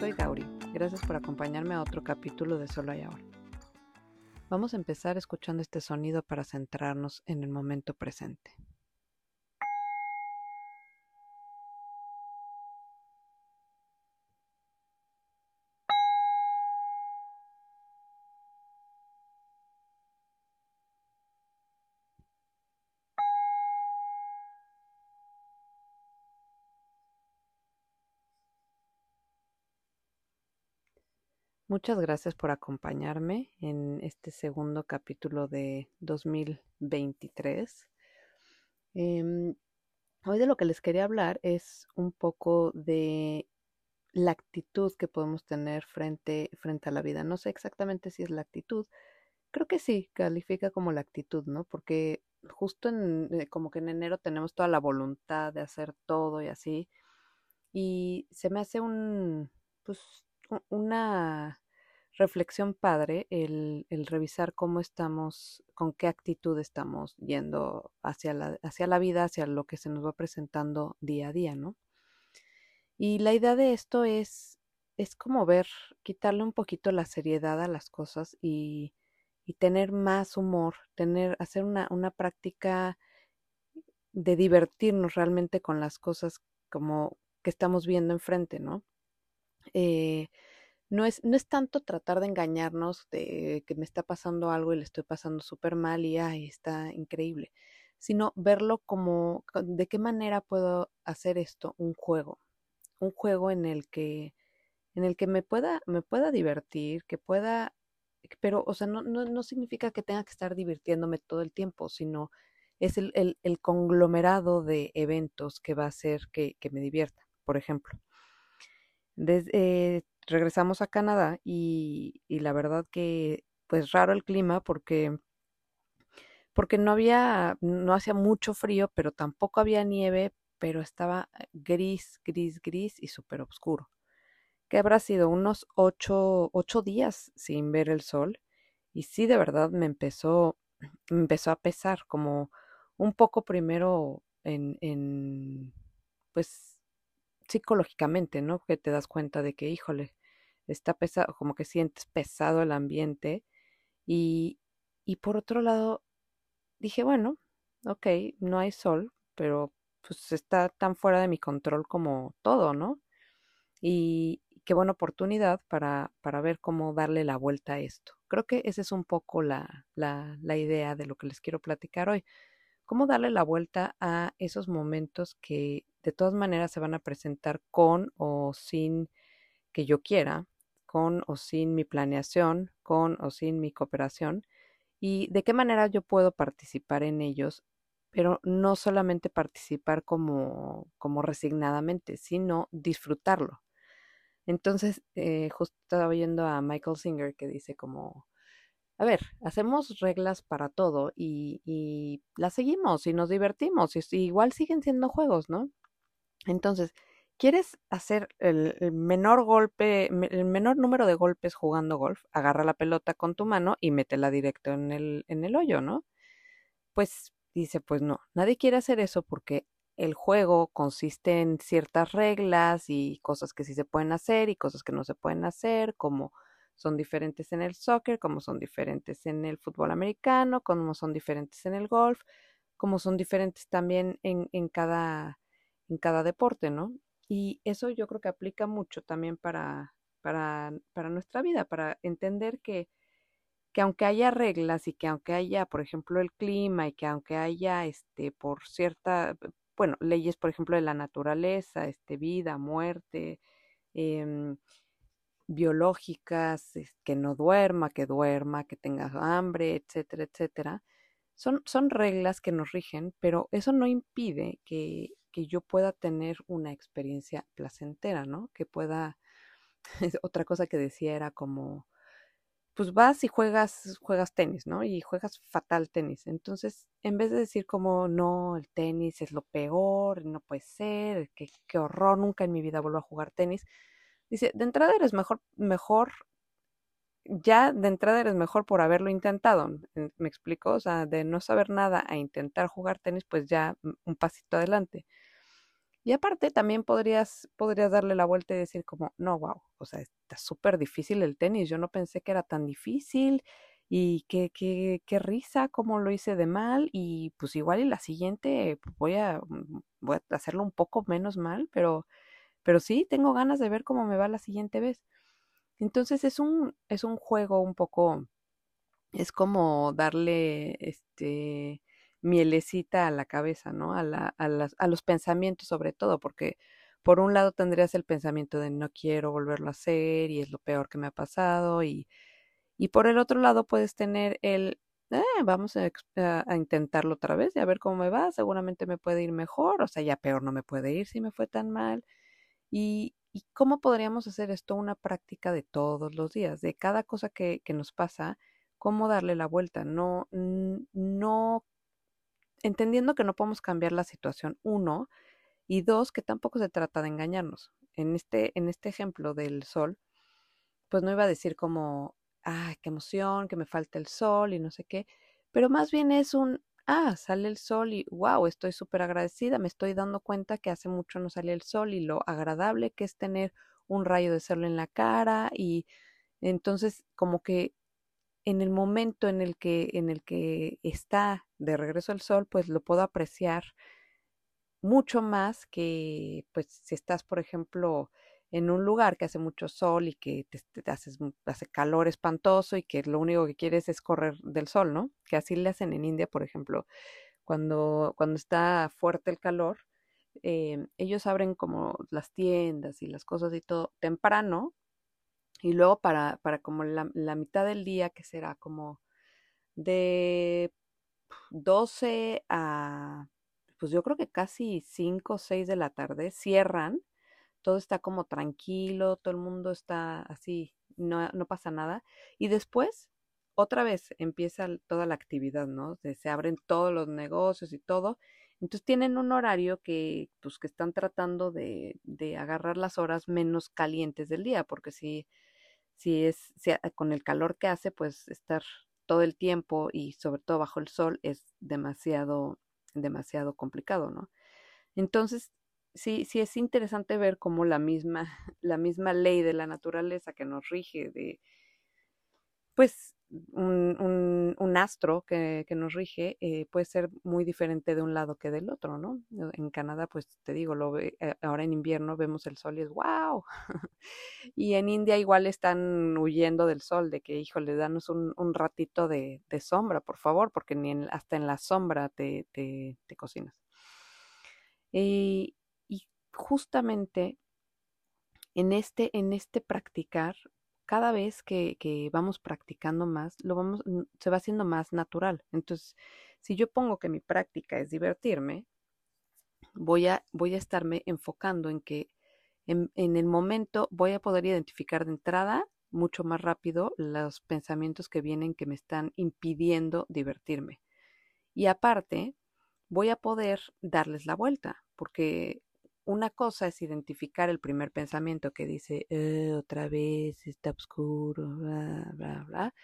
soy Gauri. Gracias por acompañarme a otro capítulo de Solo hay ahora. Vamos a empezar escuchando este sonido para centrarnos en el momento presente. Muchas gracias por acompañarme en este segundo capítulo de 2023. Em, hoy de lo que les quería hablar es un poco de la actitud que podemos tener frente, frente a la vida. No sé exactamente si es la actitud. Creo que sí, califica como la actitud, ¿no? Porque justo en, eh, como que en enero tenemos toda la voluntad de hacer todo y así. Y se me hace un, pues, una reflexión padre el, revisar cómo estamos, con qué actitud estamos yendo hacia la, hacia la vida, hacia lo que se nos va presentando día a día, ¿no? Y la idea de esto es, es como ver, quitarle un poquito la seriedad a las cosas y, y tener más humor, tener, hacer una, una práctica de divertirnos realmente con las cosas como que estamos viendo enfrente, ¿no? Eh, no es, no es tanto tratar de engañarnos de que me está pasando algo y le estoy pasando súper mal y ay, está increíble, sino verlo como de qué manera puedo hacer esto un juego, un juego en el que en el que me pueda me pueda divertir, que pueda pero o sea, no, no, no significa que tenga que estar divirtiéndome todo el tiempo, sino es el, el, conglomerado de eventos que va a hacer que, que me divierta, por ejemplo. Regresamos a Canadá y, la verdad que pues raro el clima porque porque no había no hacía mucho frío pero tampoco había nieve pero estaba gris gris gris y súper oscuro. Que habrá sido unos ocho, ocho días sin ver el sol y sí de verdad me empezó me empezó a pesar como un poco primero en, en pues psicológicamente, ¿no? Que te das cuenta de que, híjole, está pesado, como que sientes pesado el ambiente. Y, y por otro lado, dije, bueno, ok, no hay sol, pero pues está tan fuera de mi control como todo, ¿no? Y qué buena oportunidad para, para ver cómo darle la vuelta a esto. Creo que esa es un poco la, la, la idea de lo que les quiero platicar hoy. Cómo darle la vuelta a esos momentos que de todas maneras se van a presentar con o sin que yo quiera, con o sin mi planeación, con o sin mi cooperación, y de qué manera yo puedo participar en ellos, pero no solamente participar como, como resignadamente, sino disfrutarlo. Entonces, eh, justo estaba viendo a Michael Singer que dice como, a ver, hacemos reglas para todo y, y las seguimos y nos divertimos, y, igual siguen siendo juegos, ¿no? Entonces, ¿Quieres hacer el, menor golpe, el menor número de golpes jugando golf? Agarra la pelota con tu mano y métela directo en el, en el hoyo, ¿no? Pues dice, pues no, nadie quiere hacer eso porque el juego consiste en ciertas reglas y cosas que sí se pueden hacer y cosas que no se pueden hacer, como son diferentes en el soccer, como son diferentes en el fútbol americano, como son diferentes en el golf, como son diferentes también en, en cada, en cada deporte, ¿no? Y eso yo creo que aplica mucho también para, para, para nuestra vida, para entender que, que aunque haya reglas y que aunque haya, por ejemplo, el clima y que aunque haya, este, por cierta, bueno, leyes, por ejemplo, de la naturaleza, este, vida, muerte, em, biológicas, que no duerma, que duerma, que tenga hambre, etcétera, etcétera. Son, son reglas que nos rigen, pero eso no impide que que yo pueda tener una experiencia placentera, ¿no? Que pueda, otra cosa que decía era como, pues vas y juegas, juegas tenis, ¿no? Y juegas fatal tenis. Entonces, en vez de decir como, no, el tenis es lo peor, no puede ser, qué, qué horror, nunca en mi vida vuelvo a jugar tenis, dice, de entrada eres mejor, mejor ya de entrada eres mejor por haberlo intentado. ¿Me explico? O sea, de no saber nada a intentar jugar tenis, pues ya un pasito adelante. Y aparte también podrías, podrías darle la vuelta y decir como, no, wow, o sea, está súper difícil el tenis, yo no pensé que era tan difícil y qué, qué, qué risa, cómo lo hice de mal y pues igual y la siguiente pues, voy a, mm, voy a hacerlo un poco menos mal, pero, pero sí, tengo ganas de ver cómo me va la siguiente vez. Entonces es un, es un juego un poco, es como darle este mielecita a la cabeza, ¿no? A, la, a, las, a los pensamientos sobre todo, porque por un lado tendrías el pensamiento de no quiero volverlo a hacer y es lo peor que me ha pasado y, y por el otro lado puedes tener el eh, vamos a, a, intentarlo otra vez y a ver cómo me va, seguramente me puede ir mejor, o sea, ya peor no me puede ir si me fue tan mal. Y, y cómo podríamos hacer esto una práctica de todos los días, de cada cosa que, que nos pasa, cómo darle la vuelta, no, no entendiendo que no podemos cambiar la situación, uno, y dos, que tampoco se trata de engañarnos. En este, en este ejemplo del sol, pues no iba a decir como, ah, qué emoción, que me falta el sol y no sé qué, pero más bien es un, ah, sale el sol y wow, estoy súper agradecida, me estoy dando cuenta que hace mucho no sale el sol y lo agradable que es tener un rayo de sol en la cara y entonces como que en el momento en el que en el que está de regreso al sol, pues lo puedo apreciar mucho más que pues si estás, por ejemplo, en un lugar que hace mucho sol y que te, haces, hace calor espantoso y que lo único que quieres es correr del sol, ¿no? Que así le hacen en India, por ejemplo, cuando, cuando está fuerte el calor, eh, ellos abren como las tiendas y las cosas y todo temprano y luego para, para como la, la mitad del día, que será como de 12 a, pues yo creo que casi 5 o 6 de la tarde, cierran, todo está como tranquilo, todo el mundo está así, no, no pasa nada. Y después, otra vez empieza toda la actividad, ¿no? Se, abren todos los negocios y todo. Entonces tienen un horario que, pues, que están tratando de, de agarrar las horas menos calientes del día, porque si si es si con el calor que hace, pues estar todo el tiempo y sobre todo bajo el sol es demasiado, demasiado complicado, ¿no? Entonces, sí, sí es interesante ver cómo la misma, la misma ley de la naturaleza que nos rige de, pues un, un, astro que, que, nos rige eh, puede ser muy diferente de un lado que del otro, ¿no? En Canadá, pues te digo, eh, ahora en invierno vemos el sol y es wow. y en India igual están huyendo del sol, de que, híjole, danos un, un ratito de, de, sombra, por favor, porque ni en, hasta en la sombra te, te, te cocinas. Y justamente en este, en este practicar cada vez que, vamos practicando más, lo vamos, se va haciendo más natural. Entonces, si yo pongo que mi práctica es divertirme, voy a, voy a estarme enfocando en que en el momento voy a poder identificar de entrada mucho más rápido los pensamientos que vienen que me están impidiendo divertirme. Y aparte, voy a poder darles la vuelta, porque una cosa es identificar el primer pensamiento que dice, eh, otra vez está oscuro, bla, bla, bla.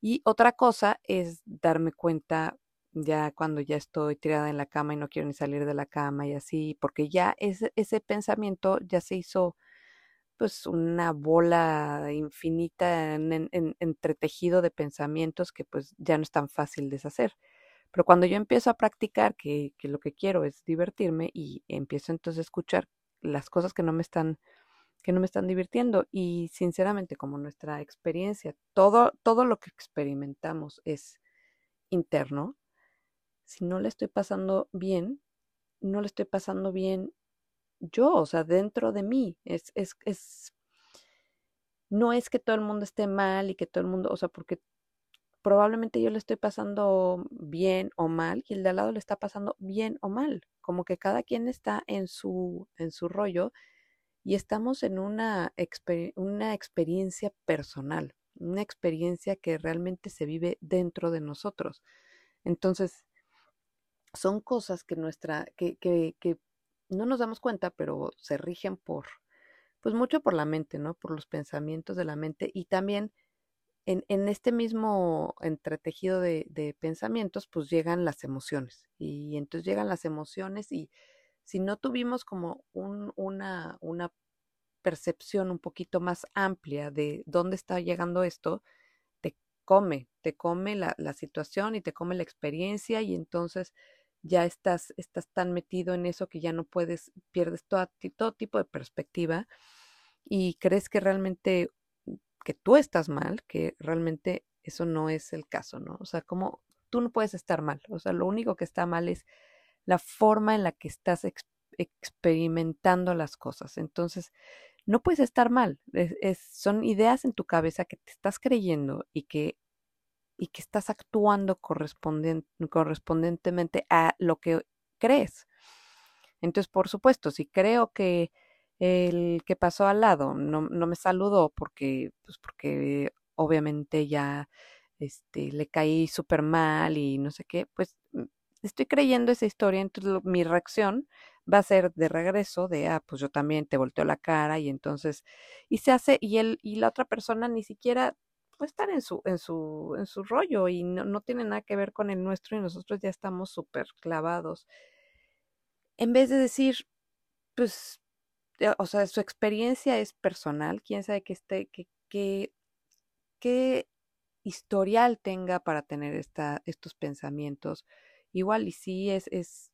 Y otra cosa es darme cuenta ya cuando ya estoy tirada en la cama y no quiero ni salir de la cama y así, porque ya ese, ese pensamiento ya se hizo pues una bola infinita en, en, en, entretejido de pensamientos que pues ya no es tan fácil deshacer. Pero cuando yo empiezo a practicar que, que, lo que quiero es divertirme y empiezo entonces a escuchar las cosas que no me están que no me están divirtiendo y sinceramente como nuestra experiencia, todo todo lo que experimentamos es interno, si no le estoy pasando bien, no le estoy pasando bien yo, o sea, dentro de mí, es, es, es, no es que todo el mundo esté mal y que todo el mundo, o sea, porque probablemente yo le estoy pasando bien o mal y el de al lado le está pasando bien o mal, como que cada quien está en su, en su rollo y estamos en una, una experiencia personal, una experiencia que realmente se vive dentro de nosotros. Entonces, son cosas que nuestra, que, que, que no nos damos cuenta, pero se rigen por, pues mucho por la mente, ¿no? Por los pensamientos de la mente y también en, en este mismo entretejido de, de, pensamientos, pues llegan las emociones. Y entonces llegan las emociones y si no tuvimos como un, una, una percepción un poquito más amplia de dónde está llegando esto, te come, te come la, la situación y te come la experiencia y entonces ya estás, estás tan metido en eso que ya no puedes, pierdes todo, todo tipo de perspectiva y crees que realmente que tú estás mal, que realmente eso no es el caso, ¿no? O sea, como tú no puedes estar mal, o sea, lo único que está mal es la forma en la que estás experimentando las cosas. Entonces, no puedes estar mal, son ideas en tu cabeza que te estás creyendo y que y que estás actuando correspondientemente a lo que crees. Entonces, por supuesto, si creo que el que pasó al lado no, no me saludó porque, pues porque obviamente ya este, le caí súper mal y no sé qué, pues mm, estoy creyendo esa historia, entonces mi reacción va a ser de regreso de, ah, pues yo también te volteo la cara y entonces, y se hace, y él, y la otra persona ni siquiera puede estar en su, en su, en su rollo y no, no tiene nada que ver con el nuestro y nosotros ya estamos súper clavados. En vez de decir, pues, o sea, su experiencia es personal, quién sabe que esté, que, que, qué historial tenga para tener esta, estos pensamientos. Igual y sí es, es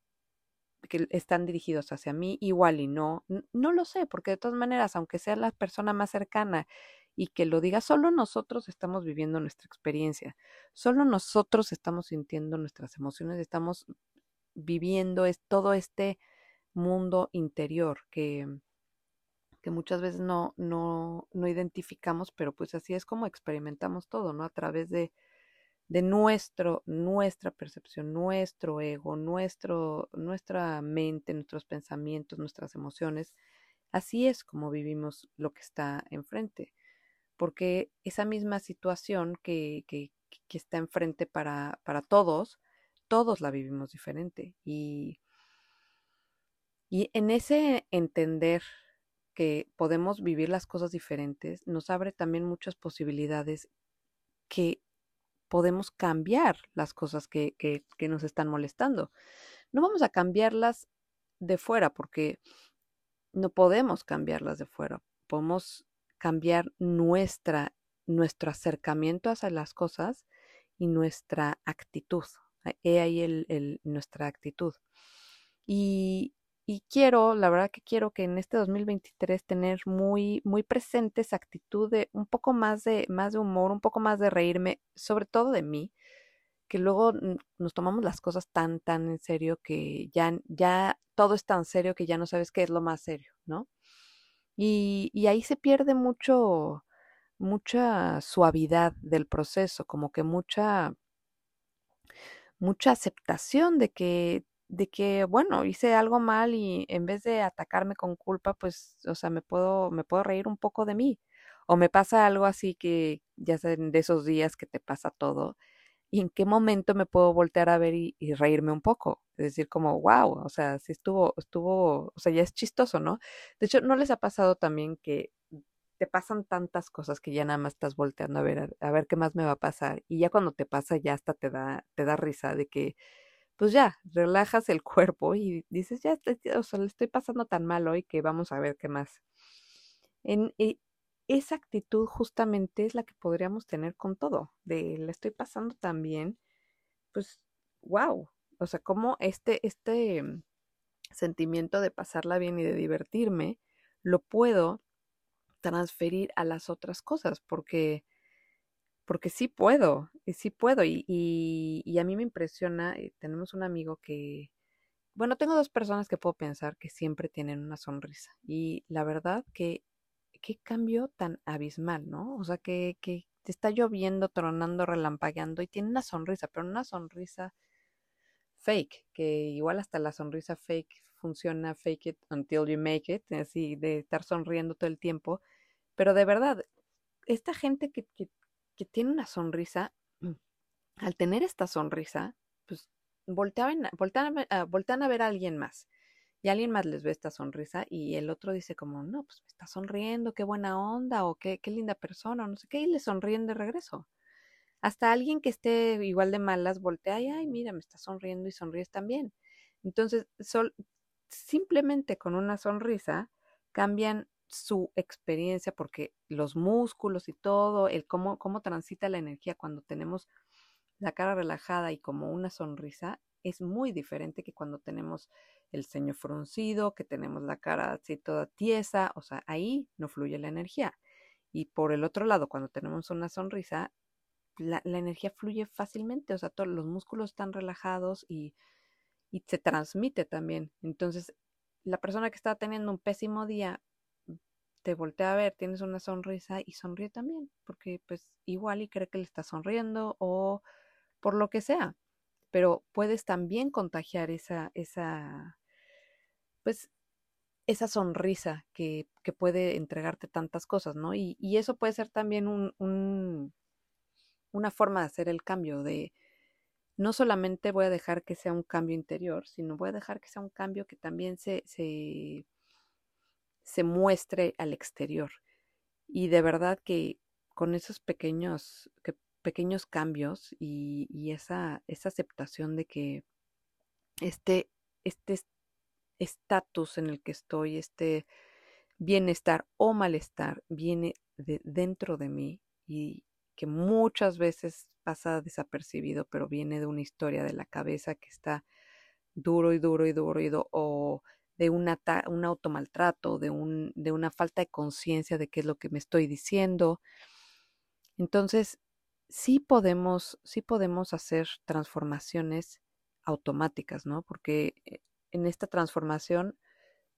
que están dirigidos hacia mí, igual y no. No lo sé, porque de todas maneras, aunque sea la persona más cercana y que lo diga, solo nosotros estamos viviendo nuestra experiencia, solo nosotros estamos sintiendo nuestras emociones, estamos viviendo es todo este mundo interior que, que muchas veces no, no, no identificamos, pero pues así es como experimentamos todo, ¿no? A través de, de nuestro, nuestra percepción, nuestro ego, nuestro, nuestra mente, nuestros pensamientos, nuestras emociones. Así es como vivimos lo que está enfrente porque esa misma situación que, que, está enfrente para, para todos, todos la vivimos diferente. Y, y en ese entender que podemos vivir las cosas diferentes, nos abre también muchas posibilidades que podemos cambiar las cosas que, que, nos están molestando. No vamos a cambiarlas de fuera porque no podemos cambiarlas de fuera. Podemos cambiar nuestra, nuestro acercamiento hacia las cosas y nuestra actitud. He ahí el, nuestra actitud. Y, y quiero, la verdad que quiero que en este 2023 tener muy, muy presente esa actitud de un poco más de, más de humor, un poco más de reírme, sobre todo de mí, que luego nos tomamos las cosas tan, tan en serio que ya, ya todo es tan serio que ya no sabes qué es lo más serio, ¿no? Y, y ahí se pierde mucho, mucha suavidad del proceso, como que mucha, mucha aceptación de que, de que, bueno, hice algo mal y en vez de atacarme con culpa, pues, o sea, me puedo, me puedo reír un poco de mí. O me pasa algo así que, ya saben, de esos días que te pasa todo y en qué momento me puedo voltear a ver y, reírme un poco. Es decir, como, wow, o sea, si estuvo, estuvo, o sea, ya es chistoso, ¿no? De hecho, ¿no les ha pasado también que te pasan tantas cosas que ya nada más estás volteando a ver, a ver qué más me va a pasar? Y ya cuando te pasa, ya hasta te da, te da risa de que, pues ya, relajas el cuerpo y dices, ya, o sea, le estoy pasando tan mal hoy que vamos a ver qué más. En, esa actitud justamente es la que podríamos tener con todo, de la estoy pasando tan bien, pues, wow, o sea, como este, este mm, sentimiento de pasarla bien y de divertirme, lo puedo transferir a las otras cosas, porque, porque sí puedo, y sí puedo, y, y, a mí me impresiona, eh, tenemos un amigo que, bueno, tengo dos personas que puedo pensar que siempre tienen una sonrisa, y la verdad que qué cambio tan abismal, ¿no? O sea, que, que te está lloviendo, tronando, relampagueando y tiene una sonrisa, pero una sonrisa fake, que igual hasta la sonrisa fake funciona, fake it until you make it, así de estar sonriendo todo el tiempo. Pero de verdad, esta gente que, tiene una sonrisa, al tener esta sonrisa, pues voltean, voltean, voltean a ver a alguien más y alguien más les ve esta sonrisa y el otro dice como, no, pues me está sonriendo, qué buena onda o qué, qué linda persona o no sé qué, y le sonríen de regreso. Hasta alguien que esté igual de malas voltea y, ay, mira, me está sonriendo y sonríes también. Entonces, sol, simplemente con una sonrisa cambian su experiencia porque los músculos y todo, el cómo, cómo transita la energía cuando tenemos la cara relajada y como una sonrisa es muy diferente que cuando tenemos el ceño fruncido, que tenemos la cara así toda tiesa, o sea, ahí no fluye la energía. Y por el otro lado, cuando tenemos una sonrisa, la, la energía fluye fácilmente, o sea, todos los músculos están relajados y, y se transmite también. Entonces, la persona que está teniendo un pésimo día te voltea a ver, tienes una sonrisa y sonríe también, porque pues igual y cree que le está sonriendo o por lo que sea, pero puedes también contagiar esa, esa, pues, esa sonrisa que, que puede entregarte tantas cosas, ¿no? Y, y eso puede ser también un, un, una forma de hacer el cambio, de no solamente voy a dejar que sea un cambio interior, sino voy a dejar que sea un cambio que también se se muestre al exterior. Y de verdad que con esos pequeños, que, pequeños cambios y, esa, esa, aceptación de que este este estatus en el que estoy, este bienestar o malestar viene de dentro de mí y que muchas veces pasa desapercibido, pero viene de una historia de la cabeza que está duro y duro y duro y duro, de un, automaltrato, de, de una falta de conciencia de qué es lo que me estoy diciendo. Entonces, sí podemos, sí podemos hacer transformaciones automáticas, ¿no? Porque eh, en esta transformación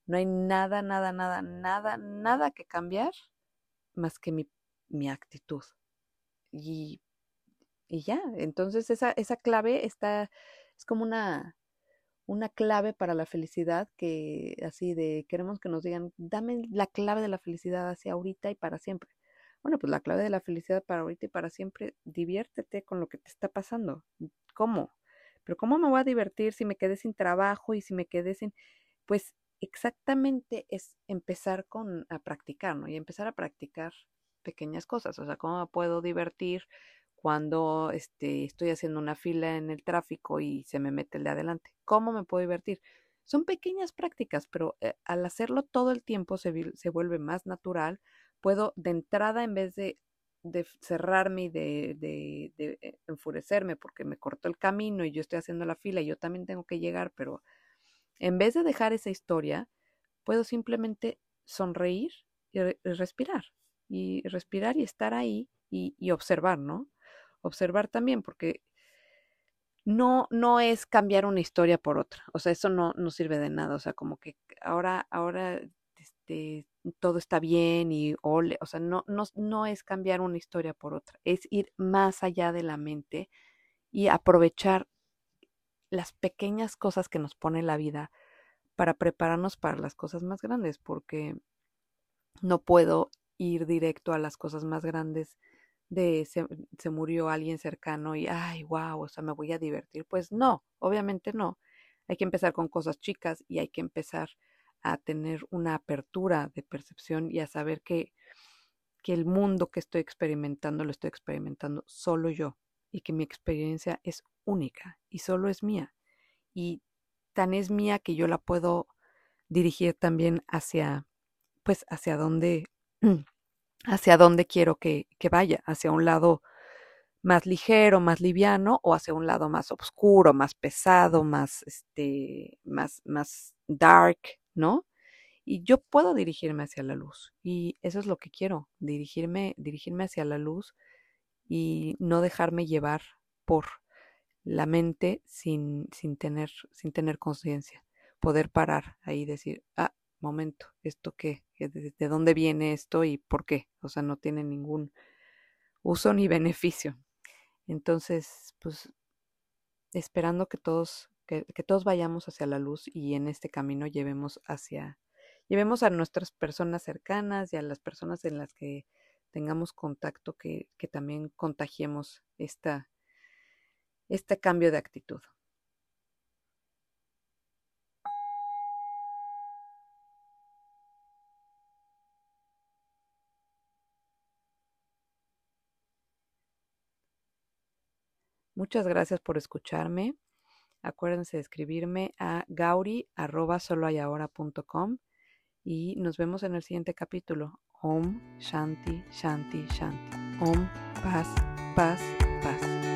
no hay nada, nada, nada, nada, nada que cambiar más que mi, actitud. Y, y ya, entonces esa, esa clave está, es como una, una clave para la felicidad que así de queremos que nos digan, dame la clave de la felicidad hacia ahorita y para siempre. Bueno, pues la clave de la felicidad para ahorita y para siempre, diviértete con lo que te está pasando. ¿Cómo? Pero ¿cómo me voy a divertir si me quedé sin trabajo y si me quedé sin... Pues exactamente es empezar con a practicar, ¿no? Y empezar a practicar pequeñas cosas. O sea, ¿cómo me puedo divertir cuando este, estoy haciendo una fila en el tráfico y se me mete el de adelante. ¿Cómo me puedo divertir? Son pequeñas prácticas, pero eh, al hacerlo todo el tiempo se, vuelve más natural. Puedo de entrada, en vez de, de cerrarme y de, de, de, eh, enfurecerme porque me cortó el camino y yo estoy haciendo la fila y yo también tengo que llegar, pero en vez de dejar esa historia, puedo simplemente sonreír y, respirar. Y respirar y estar ahí y, y observar, ¿no? Observar también, porque no, no es cambiar una historia por otra. O sea, eso no, no sirve de nada. O sea, como que ahora, ahora este, todo está bien y ole. O sea, no, no, no es cambiar una historia por otra. Es ir más allá de la mente y aprovechar las pequeñas cosas que nos pone la vida para prepararnos para las cosas más grandes, porque no puedo ir directo a las cosas más grandes de se, murió alguien cercano y, ay, wow, o sea, me voy a divertir. Pues no, obviamente no. Hay que empezar con cosas chicas y hay que empezar a tener una apertura de percepción y a saber que, que el mundo que estoy experimentando lo estoy experimentando solo yo y que mi experiencia es única y solo es mía. Y tan es mía que yo la puedo dirigir también hacia, pues, hacia donde hacia dónde quiero que, que, vaya, hacia un lado más ligero, más liviano, o hacia un lado más oscuro, más pesado, más, este, más, más dark, ¿no? Y yo puedo dirigirme hacia la luz. Y eso es lo que quiero, dirigirme, dirigirme hacia la luz y no dejarme llevar por la mente sin, sin tener, sin tener conciencia. Poder parar ahí y decir, ah, momento, ¿esto qué? ¿De dónde viene esto y por qué? O sea, no tiene ningún uso ni beneficio. Entonces, pues, esperando que todos, que, que todos vayamos hacia la luz y en este camino llevemos hacia, llevemos a nuestras personas cercanas y a las personas en las que tengamos contacto, que, que también contagiemos esta, este cambio de actitud. Muchas gracias por escucharme. Acuérdense de escribirme a gauri.soloayahora.com y nos vemos en el siguiente capítulo. Om Shanti Shanti Shanti. Om Paz Paz Paz.